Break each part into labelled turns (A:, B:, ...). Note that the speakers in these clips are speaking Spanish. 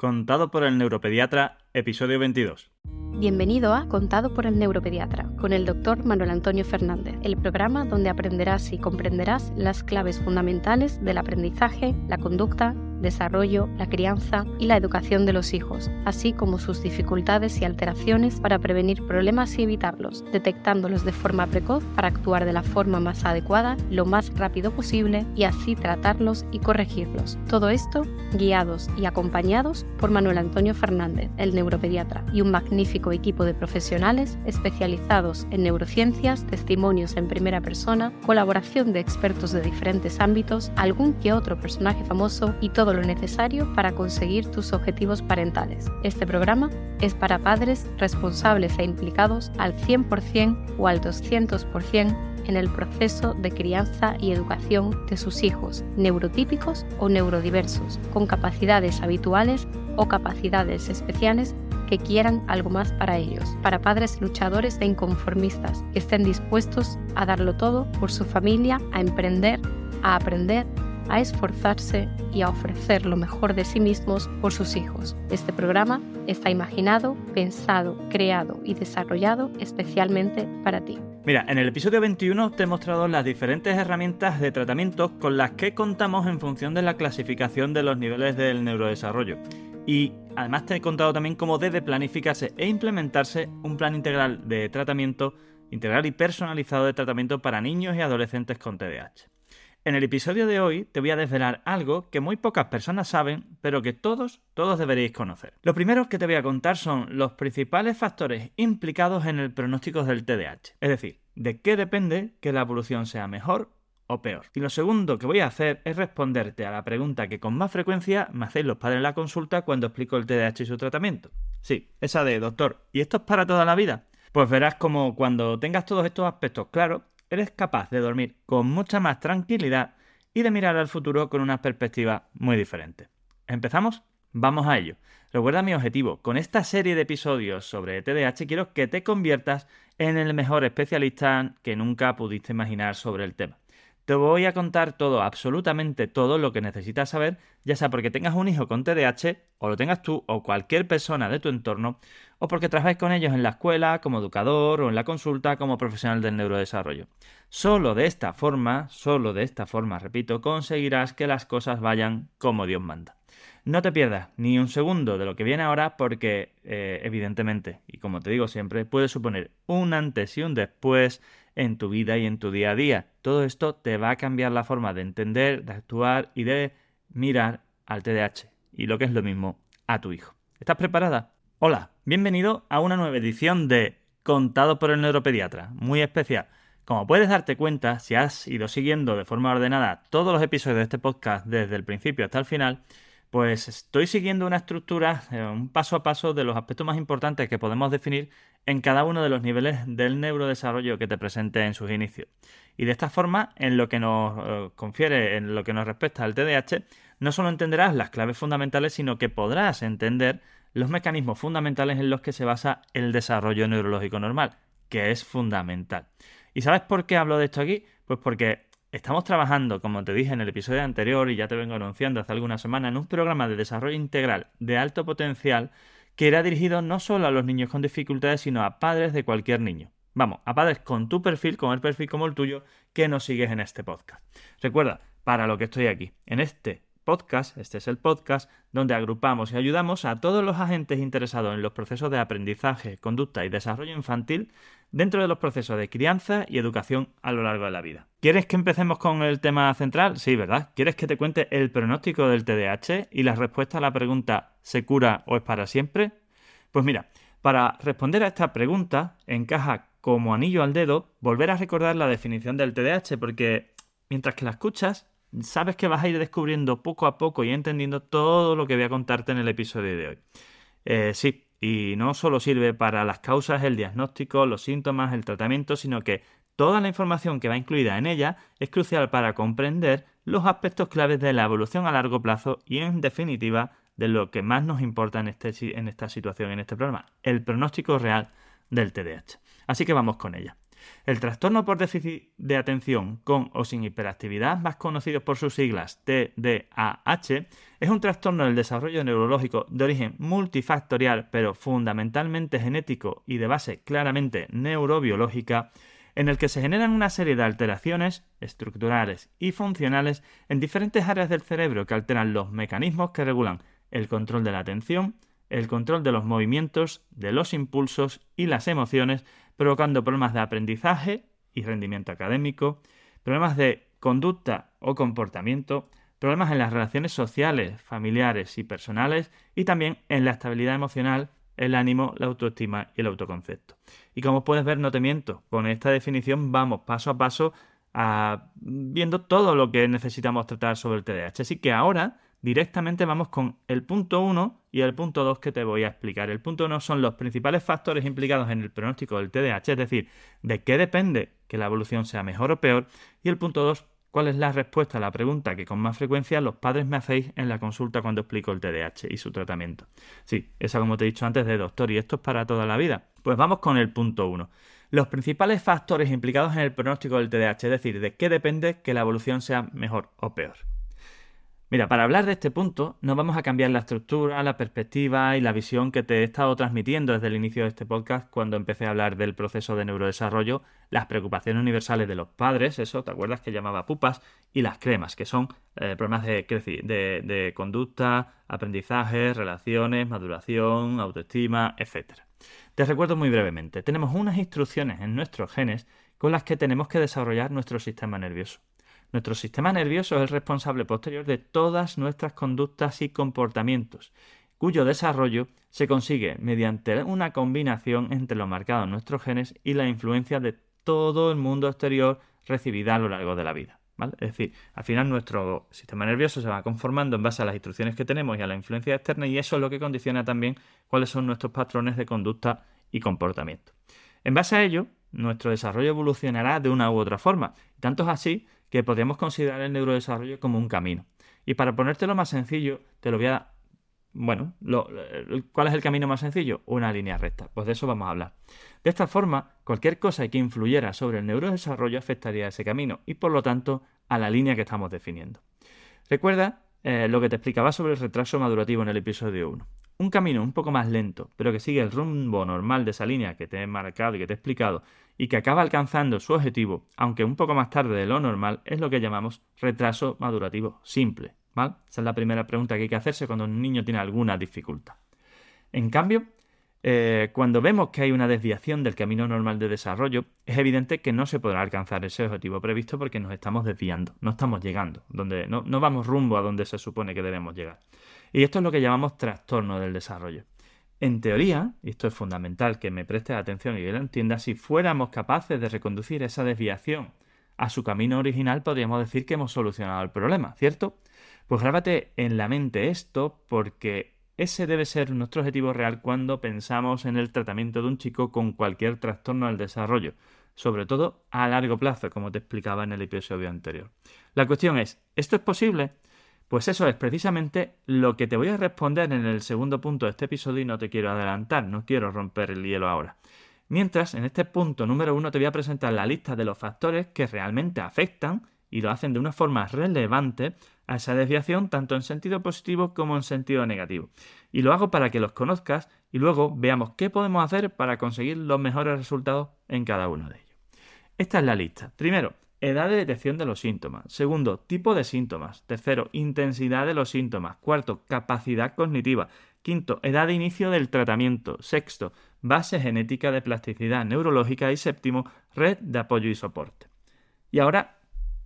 A: Contado por el neuropediatra, episodio 22.
B: Bienvenido a Contado por el neuropediatra, con el doctor Manuel Antonio Fernández, el programa donde aprenderás y comprenderás las claves fundamentales del aprendizaje, la conducta, desarrollo, la crianza y la educación de los hijos, así como sus dificultades y alteraciones para prevenir problemas y evitarlos, detectándolos de forma precoz para actuar de la forma más adecuada, lo más rápido posible y así tratarlos y corregirlos. Todo esto guiados y acompañados por Manuel Antonio Fernández, el neuropediatra, y un magnífico equipo de profesionales especializados en neurociencias, testimonios en primera persona, colaboración de expertos de diferentes ámbitos, algún que otro personaje famoso y todo lo necesario para conseguir tus objetivos parentales. Este programa es para padres responsables e implicados al 100% o al 200% en el proceso de crianza y educación de sus hijos, neurotípicos o neurodiversos, con capacidades habituales o capacidades especiales que quieran algo más para ellos, para padres luchadores e inconformistas, que estén dispuestos a darlo todo por su familia, a emprender, a aprender a esforzarse y a ofrecer lo mejor de sí mismos por sus hijos. Este programa está imaginado, pensado, creado y desarrollado especialmente para ti.
A: Mira, en el episodio 21 te he mostrado las diferentes herramientas de tratamiento con las que contamos en función de la clasificación de los niveles del neurodesarrollo. Y además te he contado también cómo debe planificarse e implementarse un plan integral de tratamiento, integral y personalizado de tratamiento para niños y adolescentes con TDAH. En el episodio de hoy te voy a desvelar algo que muy pocas personas saben, pero que todos, todos deberéis conocer. Lo primero que te voy a contar son los principales factores implicados en el pronóstico del TDAH, es decir, de qué depende que la evolución sea mejor o peor. Y lo segundo que voy a hacer es responderte a la pregunta que con más frecuencia me hacéis los padres en la consulta cuando explico el TDAH y su tratamiento. Sí, esa de doctor, ¿y esto es para toda la vida? Pues verás como cuando tengas todos estos aspectos claros, eres capaz de dormir con mucha más tranquilidad y de mirar al futuro con una perspectiva muy diferente. ¿Empezamos? Vamos a ello. Recuerda mi objetivo. Con esta serie de episodios sobre TDAH quiero que te conviertas en el mejor especialista que nunca pudiste imaginar sobre el tema. Te voy a contar todo, absolutamente todo lo que necesitas saber, ya sea porque tengas un hijo con TDAH, o lo tengas tú, o cualquier persona de tu entorno, o porque trabajes con ellos en la escuela, como educador, o en la consulta, como profesional del neurodesarrollo. Solo de esta forma, solo de esta forma, repito, conseguirás que las cosas vayan como Dios manda. No te pierdas ni un segundo de lo que viene ahora porque, eh, evidentemente, y como te digo siempre, puede suponer un antes y un después en tu vida y en tu día a día. Todo esto te va a cambiar la forma de entender, de actuar y de mirar al TDAH y lo que es lo mismo a tu hijo. ¿Estás preparada? Hola, bienvenido a una nueva edición de Contado por el neuropediatra, muy especial. Como puedes darte cuenta, si has ido siguiendo de forma ordenada todos los episodios de este podcast desde el principio hasta el final, pues estoy siguiendo una estructura, eh, un paso a paso de los aspectos más importantes que podemos definir en cada uno de los niveles del neurodesarrollo que te presente en sus inicios. Y de esta forma, en lo que nos eh, confiere, en lo que nos respecta al TDAH, no solo entenderás las claves fundamentales, sino que podrás entender los mecanismos fundamentales en los que se basa el desarrollo neurológico normal, que es fundamental. ¿Y sabes por qué hablo de esto aquí? Pues porque Estamos trabajando, como te dije en el episodio anterior y ya te vengo anunciando hace algunas semanas, en un programa de desarrollo integral de alto potencial que era dirigido no solo a los niños con dificultades, sino a padres de cualquier niño. Vamos, a padres con tu perfil, con el perfil como el tuyo, que nos sigues en este podcast. Recuerda, para lo que estoy aquí, en este podcast, este es el podcast, donde agrupamos y ayudamos a todos los agentes interesados en los procesos de aprendizaje, conducta y desarrollo infantil dentro de los procesos de crianza y educación a lo largo de la vida. ¿Quieres que empecemos con el tema central? Sí, ¿verdad? ¿Quieres que te cuente el pronóstico del TDAH y la respuesta a la pregunta ¿se cura o es para siempre? Pues mira, para responder a esta pregunta encaja como anillo al dedo volver a recordar la definición del TDAH porque mientras que la escuchas sabes que vas a ir descubriendo poco a poco y entendiendo todo lo que voy a contarte en el episodio de hoy. Eh, sí, y no solo sirve para las causas, el diagnóstico, los síntomas, el tratamiento, sino que toda la información que va incluida en ella es crucial para comprender los aspectos claves de la evolución a largo plazo y, en definitiva, de lo que más nos importa en, este, en esta situación, en este programa, el pronóstico real del TDAH. Así que vamos con ella. El trastorno por déficit de atención con o sin hiperactividad, más conocido por sus siglas TDAH, es un trastorno del desarrollo neurológico de origen multifactorial, pero fundamentalmente genético y de base claramente neurobiológica, en el que se generan una serie de alteraciones estructurales y funcionales en diferentes áreas del cerebro que alteran los mecanismos que regulan el control de la atención, el control de los movimientos, de los impulsos y las emociones, provocando problemas de aprendizaje y rendimiento académico, problemas de conducta o comportamiento, problemas en las relaciones sociales, familiares y personales y también en la estabilidad emocional el ánimo, la autoestima y el autoconcepto. Y como puedes ver, no te miento, con esta definición vamos paso a paso a, viendo todo lo que necesitamos tratar sobre el TDAH. Así que ahora directamente vamos con el punto 1 y el punto 2 que te voy a explicar. El punto 1 son los principales factores implicados en el pronóstico del TDAH, es decir, de qué depende que la evolución sea mejor o peor. Y el punto 2 cuál es la respuesta a la pregunta que con más frecuencia los padres me hacéis en la consulta cuando explico el TDAH y su tratamiento. Sí, esa como te he dicho antes de doctor, y esto es para toda la vida. Pues vamos con el punto 1. Los principales factores implicados en el pronóstico del TDAH, es decir, de qué depende que la evolución sea mejor o peor. Mira, para hablar de este punto, no vamos a cambiar la estructura, la perspectiva y la visión que te he estado transmitiendo desde el inicio de este podcast cuando empecé a hablar del proceso de neurodesarrollo, las preocupaciones universales de los padres, eso, ¿te acuerdas que llamaba pupas? Y las cremas, que son eh, problemas de, de, de conducta, aprendizaje, relaciones, maduración, autoestima, etc. Te recuerdo muy brevemente, tenemos unas instrucciones en nuestros genes con las que tenemos que desarrollar nuestro sistema nervioso. Nuestro sistema nervioso es el responsable posterior de todas nuestras conductas y comportamientos, cuyo desarrollo se consigue mediante una combinación entre lo marcado en nuestros genes y la influencia de todo el mundo exterior recibida a lo largo de la vida. Es decir, al final nuestro sistema nervioso se va conformando en base a las instrucciones que tenemos y a la influencia externa y eso es lo que condiciona también cuáles son nuestros patrones de conducta y comportamiento. En base a ello, nuestro desarrollo evolucionará de una u otra forma. Tanto es así que podríamos considerar el neurodesarrollo como un camino. Y para ponértelo más sencillo, te lo voy a... Bueno, ¿cuál es el camino más sencillo? Una línea recta. Pues de eso vamos a hablar. De esta forma, cualquier cosa que influyera sobre el neurodesarrollo afectaría a ese camino y por lo tanto a la línea que estamos definiendo. Recuerda eh, lo que te explicaba sobre el retraso madurativo en el episodio 1. Un camino un poco más lento, pero que sigue el rumbo normal de esa línea que te he marcado y que te he explicado, y que acaba alcanzando su objetivo, aunque un poco más tarde de lo normal, es lo que llamamos retraso madurativo simple. ¿vale? Esa es la primera pregunta que hay que hacerse cuando un niño tiene alguna dificultad. En cambio, eh, cuando vemos que hay una desviación del camino normal de desarrollo, es evidente que no se podrá alcanzar ese objetivo previsto porque nos estamos desviando, no estamos llegando, donde, no, no vamos rumbo a donde se supone que debemos llegar. Y esto es lo que llamamos trastorno del desarrollo. En teoría, y esto es fundamental que me prestes atención y que lo entiendas, si fuéramos capaces de reconducir esa desviación a su camino original, podríamos decir que hemos solucionado el problema, ¿cierto? Pues grábate en la mente esto porque ese debe ser nuestro objetivo real cuando pensamos en el tratamiento de un chico con cualquier trastorno al desarrollo, sobre todo a largo plazo, como te explicaba en el episodio anterior. La cuestión es, ¿esto es posible? Pues eso es precisamente lo que te voy a responder en el segundo punto de este episodio y no te quiero adelantar, no quiero romper el hielo ahora. Mientras, en este punto número uno te voy a presentar la lista de los factores que realmente afectan y lo hacen de una forma relevante a esa desviación tanto en sentido positivo como en sentido negativo. Y lo hago para que los conozcas y luego veamos qué podemos hacer para conseguir los mejores resultados en cada uno de ellos. Esta es la lista. Primero, Edad de detección de los síntomas. Segundo, tipo de síntomas. Tercero, intensidad de los síntomas. Cuarto, capacidad cognitiva. Quinto, edad de inicio del tratamiento. Sexto, base genética de plasticidad neurológica. Y séptimo, red de apoyo y soporte. Y ahora,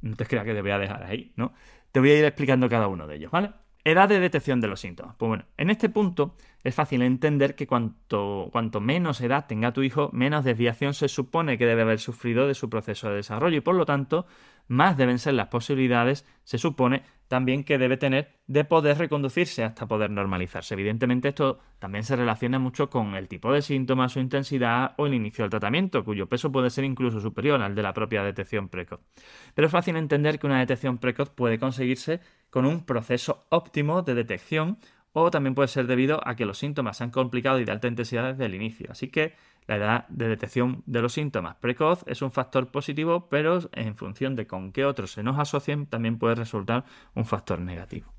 A: no te creas que te voy a dejar ahí, ¿no? Te voy a ir explicando cada uno de ellos, ¿vale? Edad de detección de los síntomas. Pues bueno, en este punto es fácil entender que cuanto, cuanto, menos edad tenga tu hijo, menos desviación se supone que debe haber sufrido de su proceso de desarrollo y por lo tanto más deben ser las posibilidades, se supone, también que debe tener de poder reconducirse hasta poder normalizarse. Evidentemente esto también se relaciona mucho con el tipo de síntomas, su intensidad o el inicio del tratamiento, cuyo peso puede ser incluso superior al de la propia detección precoz. Pero es fácil entender que una detección precoz puede conseguirse con un proceso óptimo de detección o también puede ser debido a que los síntomas se han complicado y de alta intensidad desde el inicio. Así que la edad de detección de los síntomas precoz es un factor positivo, pero en función de con qué otros se nos asocien, también puede resultar un factor negativo.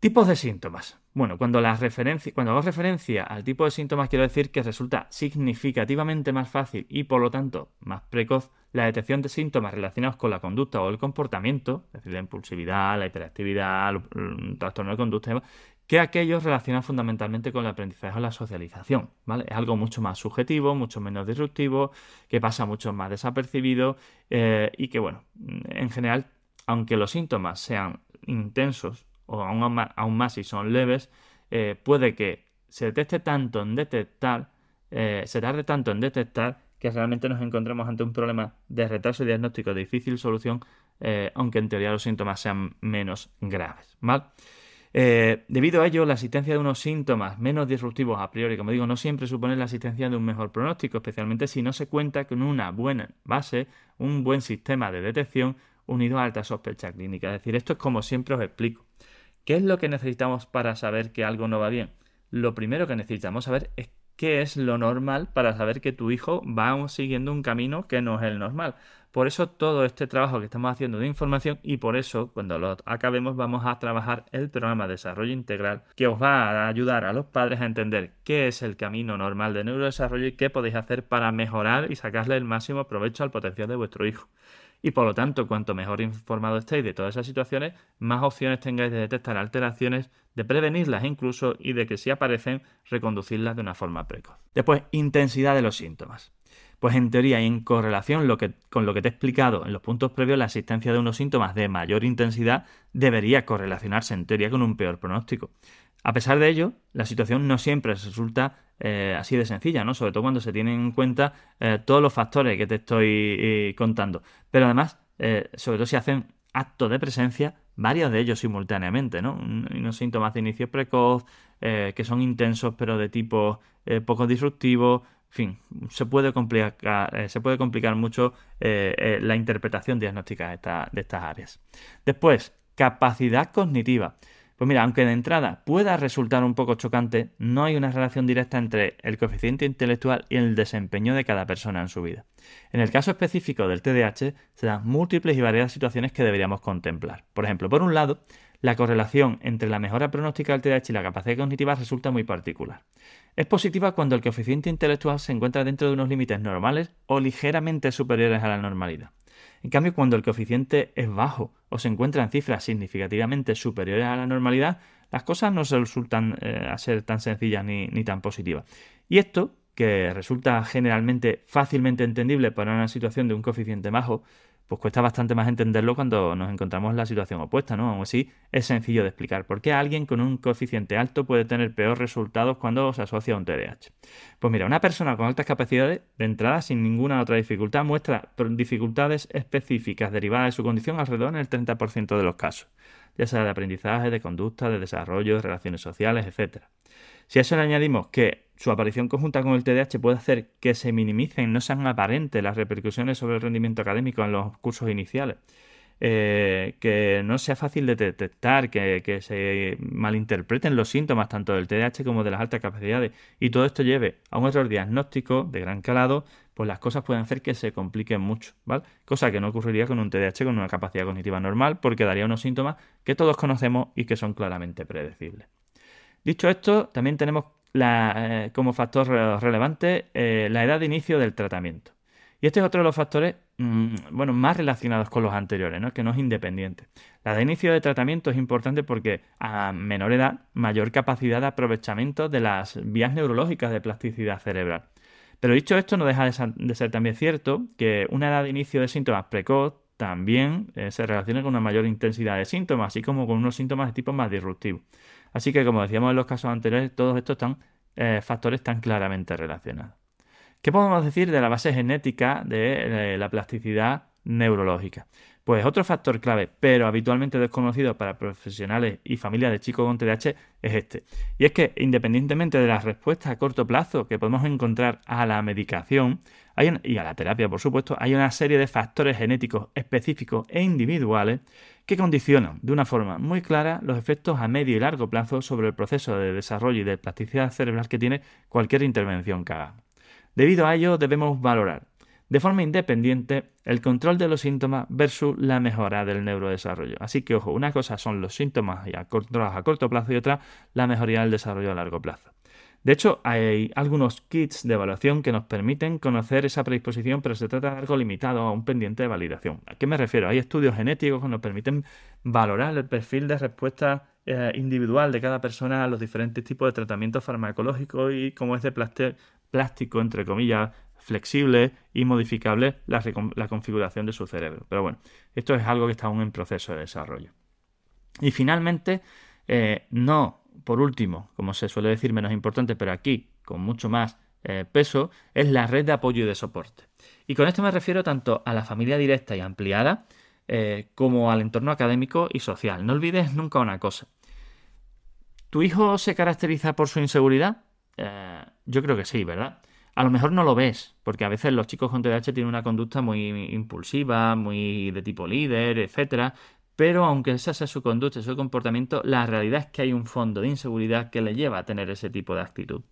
A: Tipos de síntomas. Bueno, cuando, hago referencia al tipo de síntomas, quiero decir que resulta significativamente más fácil y por lo tanto más precoz la detección de síntomas relacionados con la conducta o el comportamiento, es decir, la impulsividad, la hiperactividad, el trastorno de conducta, que aquellos relacionados fundamentalmente con el aprendizaje o la socialización. ¿vale? Es algo mucho más subjetivo, mucho menos disruptivo, que pasa mucho más desapercibido eh, y que, bueno, en general, aunque los síntomas sean intensos o aún más, si son leves, eh, puede que se detecte tanto en detectar, eh, se tarde tanto en detectar que realmente nos encontremos ante un problema de retraso diagnóstico de difícil solución, eh, aunque en teoría los síntomas sean menos graves. debido a ello, la existencia de unos síntomas menos disruptivos a priori, como digo, no siempre supone la existencia de un mejor pronóstico, especialmente si no se cuenta con una buena base, un buen sistema de detección unido a alta sospecha clínica. Es decir, esto es como siempre os explico. ¿Qué es lo que necesitamos para saber que algo no va bien? Lo primero que necesitamos saber es qué es lo normal para saber que tu hijo va siguiendo un camino que no es el normal. Por eso todo este trabajo que estamos haciendo de información y por eso cuando lo acabemos vamos a trabajar el programa de desarrollo integral que os va a ayudar a los padres a entender qué es el camino normal de neurodesarrollo y qué podéis hacer para mejorar y sacarle el máximo provecho al potencial de vuestro hijo y por lo tanto, cuanto mejor informado estéis de todas esas situaciones, más opciones tengáis de detectar alteraciones, de prevenirlas incluso y de que si aparecen, reconducirlas de una forma precoz. Después, intensidad de los síntomas. Pues en teoría y en correlación con lo que te he explicado en los puntos previos, la existencia de unos síntomas de mayor intensidad debería correlacionarse en teoría con un peor pronóstico. A pesar de ello, la situación no siempre resulta eh, así de sencilla, ¿no? Sobre todo cuando se tienen en cuenta eh, todos los factores que te estoy eh, contando. Pero además, sobre todo si hacen acto de presencia, varios de ellos simultáneamente, ¿no? Unos síntomas de inicio precoz, que son intensos pero de tipo poco disruptivo, en fin, se puede complicar mucho la interpretación diagnóstica de estas áreas. Después, capacidad cognitiva. Pues mira, aunque de entrada pueda resultar un poco chocante, no hay una relación directa entre el coeficiente intelectual y el desempeño de cada persona en su vida. En el caso específico del TDAH, se dan múltiples y variadas situaciones que deberíamos contemplar. Por ejemplo, por un lado, la correlación entre la mejora pronóstica del TDAH y la capacidad cognitiva resulta muy particular. Es positiva cuando el coeficiente intelectual se encuentra dentro de unos límites normales o ligeramente superiores a la normalidad. En cambio, cuando el coeficiente es bajo o se encuentra en cifras significativamente superiores a la normalidad, las cosas no se resultan eh, a ser tan sencillas ni, ni tan positivas. Y esto, que resulta generalmente fácilmente entendible para una situación de un coeficiente bajo, pues cuesta bastante más entenderlo cuando nos encontramos en la situación opuesta, ¿no? Aún así, es sencillo de explicar. ¿Por qué alguien con un coeficiente alto puede tener peores resultados cuando se asocia a un TDAH? Pues mira, una persona con altas capacidades, de entrada, sin ninguna otra dificultad, muestra dificultades específicas derivadas de su condición alrededor en el 30% de los casos, ya sea de aprendizaje, de conducta, de desarrollo, de relaciones sociales, etc. Si a eso le añadimos que su aparición conjunta con el TDAH puede hacer que se minimicen, no sean aparentes las repercusiones sobre el rendimiento académico en los cursos iniciales. Eh, que no sea fácil de detectar, que, se malinterpreten los síntomas tanto del TDAH como de las altas capacidades y todo esto lleve a un error diagnóstico de gran calado, pues las cosas pueden hacer que se compliquen mucho, ¿vale? Cosa que no ocurriría con un TDAH con una capacidad cognitiva normal porque daría unos síntomas que todos conocemos y que son claramente predecibles. Dicho esto, también tenemos eh, como factor relevante eh, la edad de inicio del tratamiento. Y este es otro de los factores mm, bueno, más relacionados con los anteriores, ¿no? que no es independiente. La edad de inicio de tratamiento es importante porque a menor edad, mayor capacidad de aprovechamiento de las vías neurológicas de plasticidad cerebral. Pero dicho esto, no deja de ser también cierto que una edad de inicio de síntomas precoz también eh, se relaciona con una mayor intensidad de síntomas, así como con unos síntomas de tipo más disruptivo. Así que, como decíamos en los casos anteriores, todos estos eh, factores están claramente relacionados. ¿Qué podemos decir de la base genética de la plasticidad neurológica? Pues otro factor clave, pero habitualmente desconocido para profesionales y familias de chicos con TDAH, es este. Y es que independientemente de la respuesta a corto plazo que podemos encontrar a la medicación y a la terapia, por supuesto, hay una serie de factores genéticos específicos e individuales que condicionan de una forma muy clara los efectos a medio y largo plazo sobre el proceso de desarrollo y de plasticidad cerebral que tiene cualquier intervención que. Debido a ello, debemos valorar de forma independiente el control de los síntomas versus la mejora del neurodesarrollo. Así que, ojo, una cosa son los síntomas y a corto plazo y otra la mejoría del desarrollo a largo plazo. De hecho, hay algunos kits de evaluación que nos permiten conocer esa predisposición, pero se trata de algo limitado a un pendiente de validación. ¿A qué me refiero? Hay estudios genéticos que nos permiten valorar el perfil de respuesta eh, individual de cada persona a los diferentes tipos de tratamientos farmacológicos y cómo es de plástico, entre comillas, flexible y modificable la, configuración de su cerebro. Pero bueno, esto es algo que está aún en proceso de desarrollo. Y finalmente, eh, no, por último, como se suele decir, menos importante, pero aquí con mucho más eh, peso, es la red de apoyo y de soporte. Y con esto me refiero tanto a la familia directa y ampliada, eh, como al entorno académico y social. No olvides nunca una cosa. ¿Tu hijo se caracteriza por su inseguridad? yo creo que sí, ¿verdad? A lo mejor no lo ves, porque a veces los chicos con TDAH tienen una conducta muy impulsiva, muy de tipo líder, etcétera, pero aunque esa sea su conducta, su comportamiento, la realidad es que hay un fondo de inseguridad que le lleva a tener ese tipo de actitud.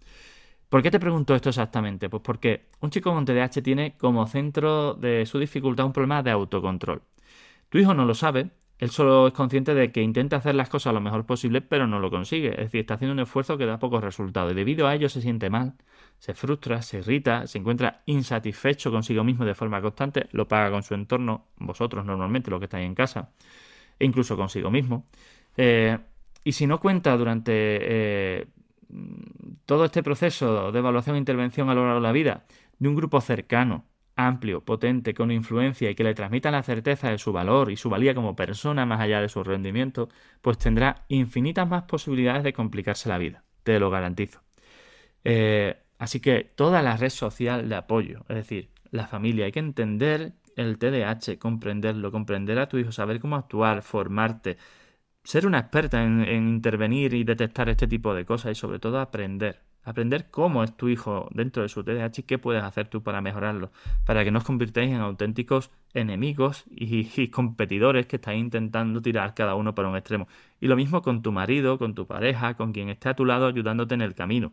A: ¿Por qué te pregunto esto exactamente? Pues porque un chico con TDAH tiene como centro de su dificultad un problema de autocontrol. Tu hijo no lo sabe, él solo es consciente de que intenta hacer las cosas lo mejor posible, pero no lo consigue. Es decir, está haciendo un esfuerzo que da pocos resultados. Y debido a ello se siente mal, se frustra, se irrita, se encuentra insatisfecho consigo mismo de forma constante, lo paga con su entorno, vosotros normalmente, los que estáis en casa, e incluso consigo mismo. Eh, y si no cuenta durante eh, todo este proceso de evaluación e intervención a lo largo de la vida de un grupo cercano, amplio, potente, con influencia y que le transmita la certeza de su valor y su valía como persona más allá de su rendimiento, pues tendrá infinitas más posibilidades de complicarse la vida, te lo garantizo. Eh, así que toda la red social de apoyo, es decir, la familia, hay que entender el TDAH, comprenderlo, comprender a tu hijo, saber cómo actuar, formarte, ser una experta en intervenir y detectar este tipo de cosas y sobre todo aprender aprender cómo es tu hijo dentro de su TDAH y qué puedes hacer tú para mejorarlo, para que no os convirtáis en auténticos enemigos y, competidores que estáis intentando tirar cada uno para un extremo. Y lo mismo con tu marido, con tu pareja, con quien esté a tu lado ayudándote en el camino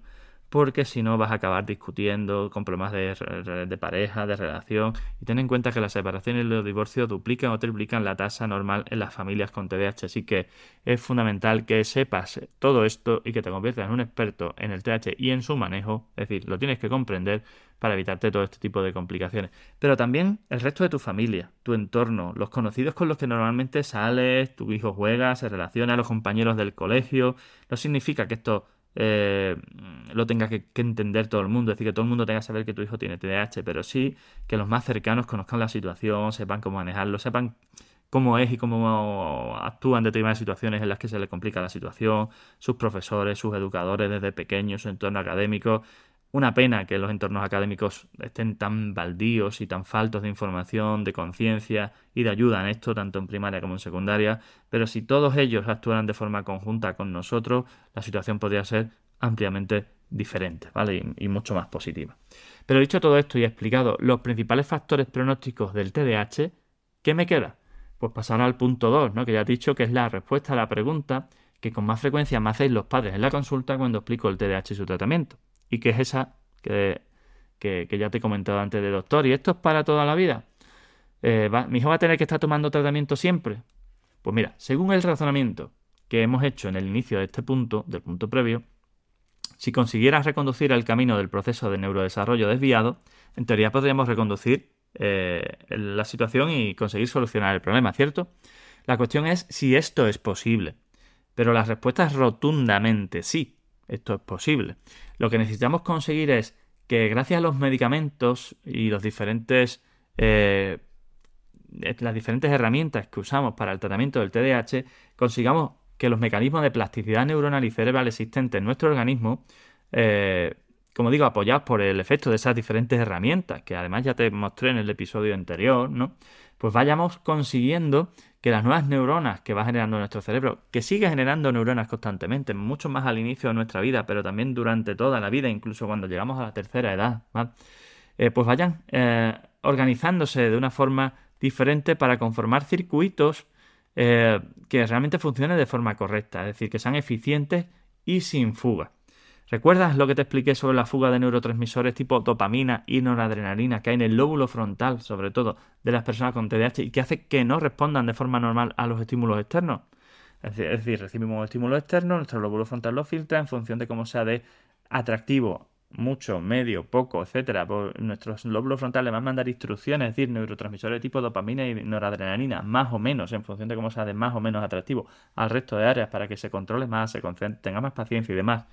A: porque si no vas a acabar discutiendo con problemas de, pareja, de relación. Y ten en cuenta que las separaciones y los divorcios duplican o triplican la tasa normal en las familias con TDAH. Así que es fundamental que sepas todo esto y que te conviertas en un experto en el TDAH y en su manejo. Es decir, lo tienes que comprender para evitarte todo este tipo de complicaciones. Pero también el resto de tu familia, tu entorno, los conocidos con los que normalmente sales, tu hijo juega, se relaciona, los compañeros del colegio. No significa que esto eh, lo tenga que, entender todo el mundo, es decir, que todo el mundo tenga que saber que tu hijo tiene TDAH, pero sí que los más cercanos conozcan la situación, sepan cómo manejarlo, sepan cómo es y cómo actúan determinadas situaciones en las que se le complica la situación, sus profesores, sus educadores desde pequeños, su entorno académico, una pena que los entornos académicos estén tan baldíos y tan faltos de información, de conciencia y de ayuda en esto, tanto en primaria como en secundaria, pero si todos ellos actuaran de forma conjunta con nosotros, la situación podría ser ampliamente diferente, ¿vale? Y, mucho más positiva. Pero dicho todo esto y explicado los principales factores pronósticos del TDAH, ¿qué me queda? Pues pasar al punto 2, ¿no? Que ya he dicho que es la respuesta a la pregunta que con más frecuencia me hacéis los padres en la consulta cuando explico el TDAH y su tratamiento y que es esa que, ya te he comentado antes de doctor. ¿Y esto es para toda la vida? Eh, ¿Mi hijo va a tener que estar tomando tratamiento siempre? Pues mira, según el razonamiento que hemos hecho en el inicio de este punto, del punto previo, si consiguieras reconducir el camino del proceso de neurodesarrollo desviado, en teoría podríamos reconducir eh, la situación y conseguir solucionar el problema, ¿cierto? La cuestión es si esto es posible. Pero la respuesta es rotundamente sí esto es posible. Lo que necesitamos conseguir es que gracias a los medicamentos y los diferentes eh, las diferentes herramientas que usamos para el tratamiento del TDAH consigamos que los mecanismos de plasticidad neuronal y cerebral existentes en nuestro organismo eh, como digo, apoyados por el efecto de esas diferentes herramientas, que además ya te mostré en el episodio anterior, ¿no? Pues vayamos consiguiendo que las nuevas neuronas que va generando nuestro cerebro, que sigue generando neuronas constantemente, mucho más al inicio de nuestra vida, pero también durante toda la vida, incluso cuando llegamos a la tercera edad, eh, pues vayan eh, organizándose de una forma diferente para conformar circuitos eh, que realmente funcionen de forma correcta, es decir, que sean eficientes y sin fuga. ¿Recuerdas lo que te expliqué sobre la fuga de neurotransmisores tipo dopamina y noradrenalina que hay en el lóbulo frontal, sobre todo, de las personas con TDAH y que hace que no respondan de forma normal a los estímulos externos? Es decir, recibimos un estímulo externo, nuestro lóbulo frontal lo filtra en función de cómo sea de atractivo mucho, medio, poco, etcétera, por nuestros lóbulos frontales van a mandar instrucciones, es decir, neurotransmisores tipo dopamina y noradrenalina, más o menos, en función de cómo sea de más o menos atractivo al resto de áreas para que se controle más, se tenga más paciencia y demás.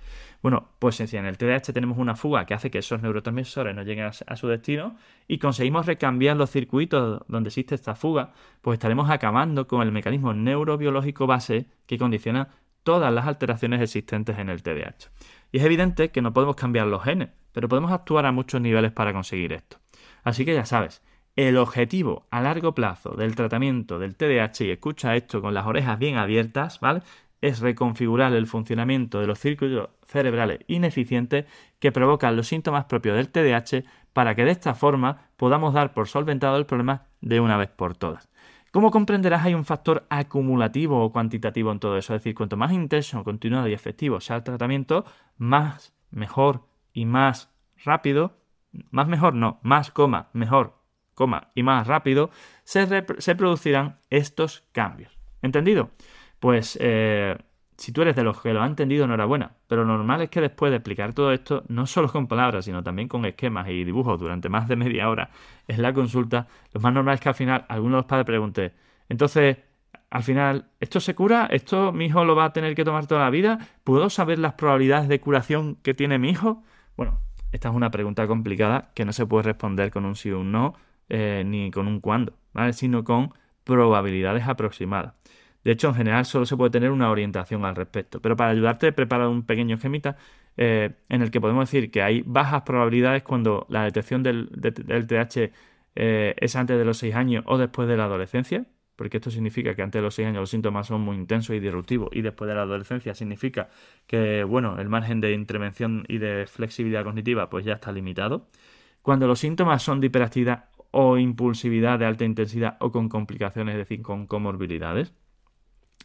A: Bueno, pues si en el TDAH tenemos una fuga que hace que esos neurotransmisores no lleguen a, su destino y conseguimos recambiar los circuitos donde existe esta fuga, pues estaremos acabando con el mecanismo neurobiológico base que condiciona todas las alteraciones existentes en el TDAH. Y es evidente que no podemos cambiar los genes, pero podemos actuar a muchos niveles para conseguir esto. Así que ya sabes, el objetivo a largo plazo del tratamiento del TDAH, y escucha esto con las orejas bien abiertas, ¿vale? Es reconfigurar el funcionamiento de los circuitos cerebrales ineficientes que provocan los síntomas propios del TDAH para que de esta forma podamos dar por solventado el problema de una vez por todas. Como comprenderás, hay un factor acumulativo o cuantitativo en todo eso. Es decir, cuanto más intenso, continuado y efectivo sea el tratamiento, más, mejor y más rápido, más mejor no, más coma, mejor, coma y más rápido, se, producirán estos cambios. ¿Entendido? Pues eh, si tú eres de los que lo ha entendido, enhorabuena. Pero lo normal es que después de explicar todo esto, no solo con palabras, sino también con esquemas y dibujos durante más de media hora en la consulta, lo más normal es que al final alguno de los padres pregunte, entonces, al final, ¿esto se cura? ¿Esto mi hijo lo va a tener que tomar toda la vida? ¿Puedo saber las probabilidades de curación que tiene mi hijo? Bueno, esta es una pregunta complicada que no se puede responder con un sí o un no, eh, ni con un cuándo, ¿vale? Sino con probabilidades aproximadas. De hecho, en general solo se puede tener una orientación al respecto. Pero para ayudarte he preparado un pequeño esquemita eh, en el que podemos decir que hay bajas probabilidades cuando la detección del, TH eh, es antes de los 6 años o después de la adolescencia, porque esto significa que antes de los 6 años los síntomas son muy intensos y disruptivos y después de la adolescencia significa que bueno, el margen de intervención y de flexibilidad cognitiva pues ya está limitado. Cuando los síntomas son de hiperactividad o impulsividad de alta intensidad o con complicaciones, es decir, con comorbilidades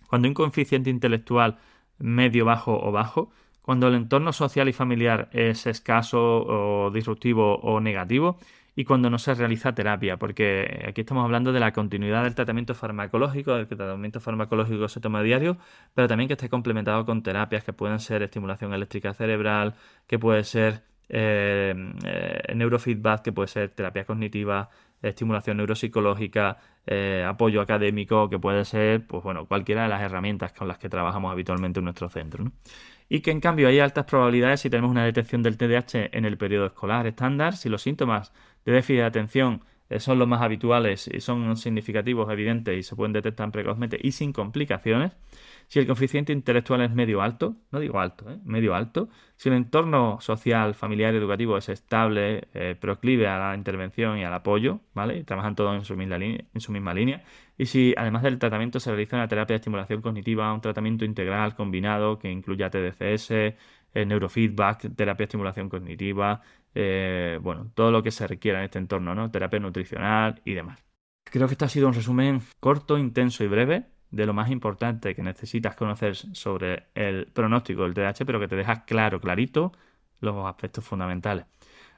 A: cuando un coeficiente intelectual medio, bajo o bajo, cuando el entorno social y familiar es escaso o disruptivo o negativo y cuando no se realiza terapia, porque aquí estamos hablando de la continuidad del tratamiento farmacológico, del tratamiento farmacológico se toma diario, pero también que esté complementado con terapias que pueden ser estimulación eléctrica cerebral, que puede ser eh, eh, neurofeedback, que puede ser terapia cognitiva, estimulación neuropsicológica, eh, apoyo académico, que puede ser, pues bueno, cualquiera de las herramientas con las que trabajamos habitualmente en nuestro centro. Y que en cambio hay altas probabilidades si tenemos una detección del TDAH en el periodo escolar estándar, si los síntomas de déficit de atención eh, son los más habituales y son significativos, evidentes y se pueden detectar precozmente y sin complicaciones. Si el coeficiente intelectual es medio alto, no digo alto, ¿eh? medio alto, si el entorno social, familiar y educativo es estable, eh, proclive a la intervención y al apoyo, ¿vale? Trabajan todos en su, misma línea. Y si además del tratamiento se realiza una terapia de estimulación cognitiva, un tratamiento integral combinado que incluya TDCS, eh, neurofeedback, terapia de estimulación cognitiva, bueno, todo lo que se requiera en este entorno, ¿no? Terapia nutricional y demás. Creo que este ha sido un resumen corto, intenso y breve de lo más importante que necesitas conocer sobre el pronóstico del TDAH, pero que te deja claro, clarito, los aspectos fundamentales.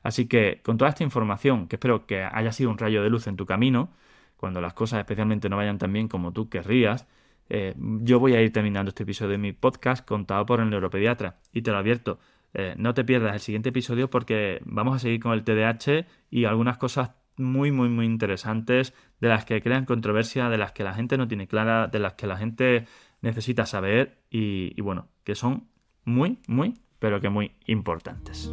A: Así que con toda esta información, que espero que haya sido un rayo de luz en tu camino, cuando las cosas especialmente no vayan tan bien como tú querrías, eh, yo voy a ir terminando este episodio de mi podcast contado por el neuropediatra. Y te lo advierto, eh, no te pierdas el siguiente episodio porque vamos a seguir con el TDAH y algunas cosas muy, muy, muy interesantes, de las que crean controversia, de las que la gente no tiene clara, de las que la gente necesita saber y, bueno, que son muy, muy, pero que muy importantes.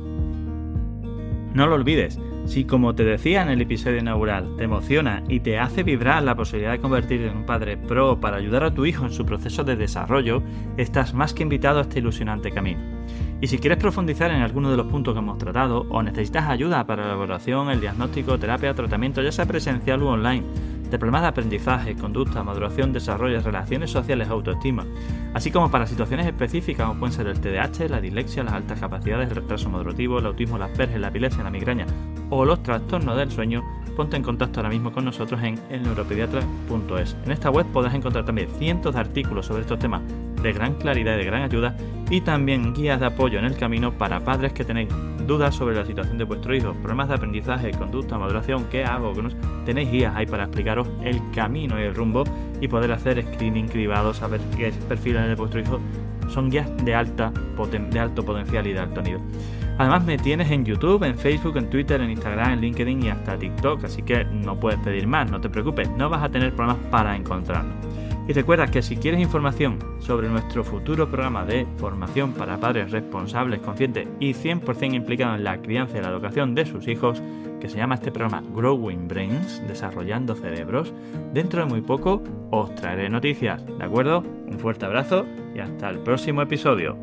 A: No lo olvides, si como te decía en el episodio inaugural, te emociona y te hace vibrar la posibilidad de convertirte en un padre pro para ayudar a tu hijo en su proceso de desarrollo, estás más que invitado a este ilusionante camino. Y si quieres profundizar en alguno de los puntos que hemos tratado o necesitas ayuda para la elaboración, el diagnóstico, terapia, tratamiento, ya sea presencial o online, de problemas de aprendizaje, conducta, maduración, desarrollo, relaciones sociales, autoestima, así como para situaciones específicas como pueden ser el TDAH, la dislexia, las altas capacidades, el retraso madurativo, el autismo, las Asperger, la epilepsia, la migraña o los trastornos del sueño, ponte en contacto ahora mismo con nosotros en elneuropediatra.es. En esta web podrás encontrar también cientos de artículos sobre estos temas de gran claridad y de gran ayuda y también guías de apoyo en el camino para padres que tenéis dudas sobre la situación de vuestro hijo, problemas de aprendizaje, conducta, maduración, qué hago, tenéis guías ahí para explicaros el camino y el rumbo y poder hacer screening cribado, saber qué perfiles de vuestro hijo son guías de, alta, de alto potencial y de alto nivel. Además me tienes en YouTube, en Facebook, en Twitter, en Instagram, en LinkedIn y hasta TikTok, así que no puedes pedir más, no te preocupes, no vas a tener problemas para encontrarnos. Y recuerda que si quieres información sobre nuestro futuro programa de formación para padres responsables, conscientes y 100% implicados en la crianza y la educación de sus hijos, que se llama este programa Growing Brains, desarrollando cerebros, dentro de muy poco os traeré noticias, ¿de acuerdo? Un fuerte abrazo y hasta el próximo episodio.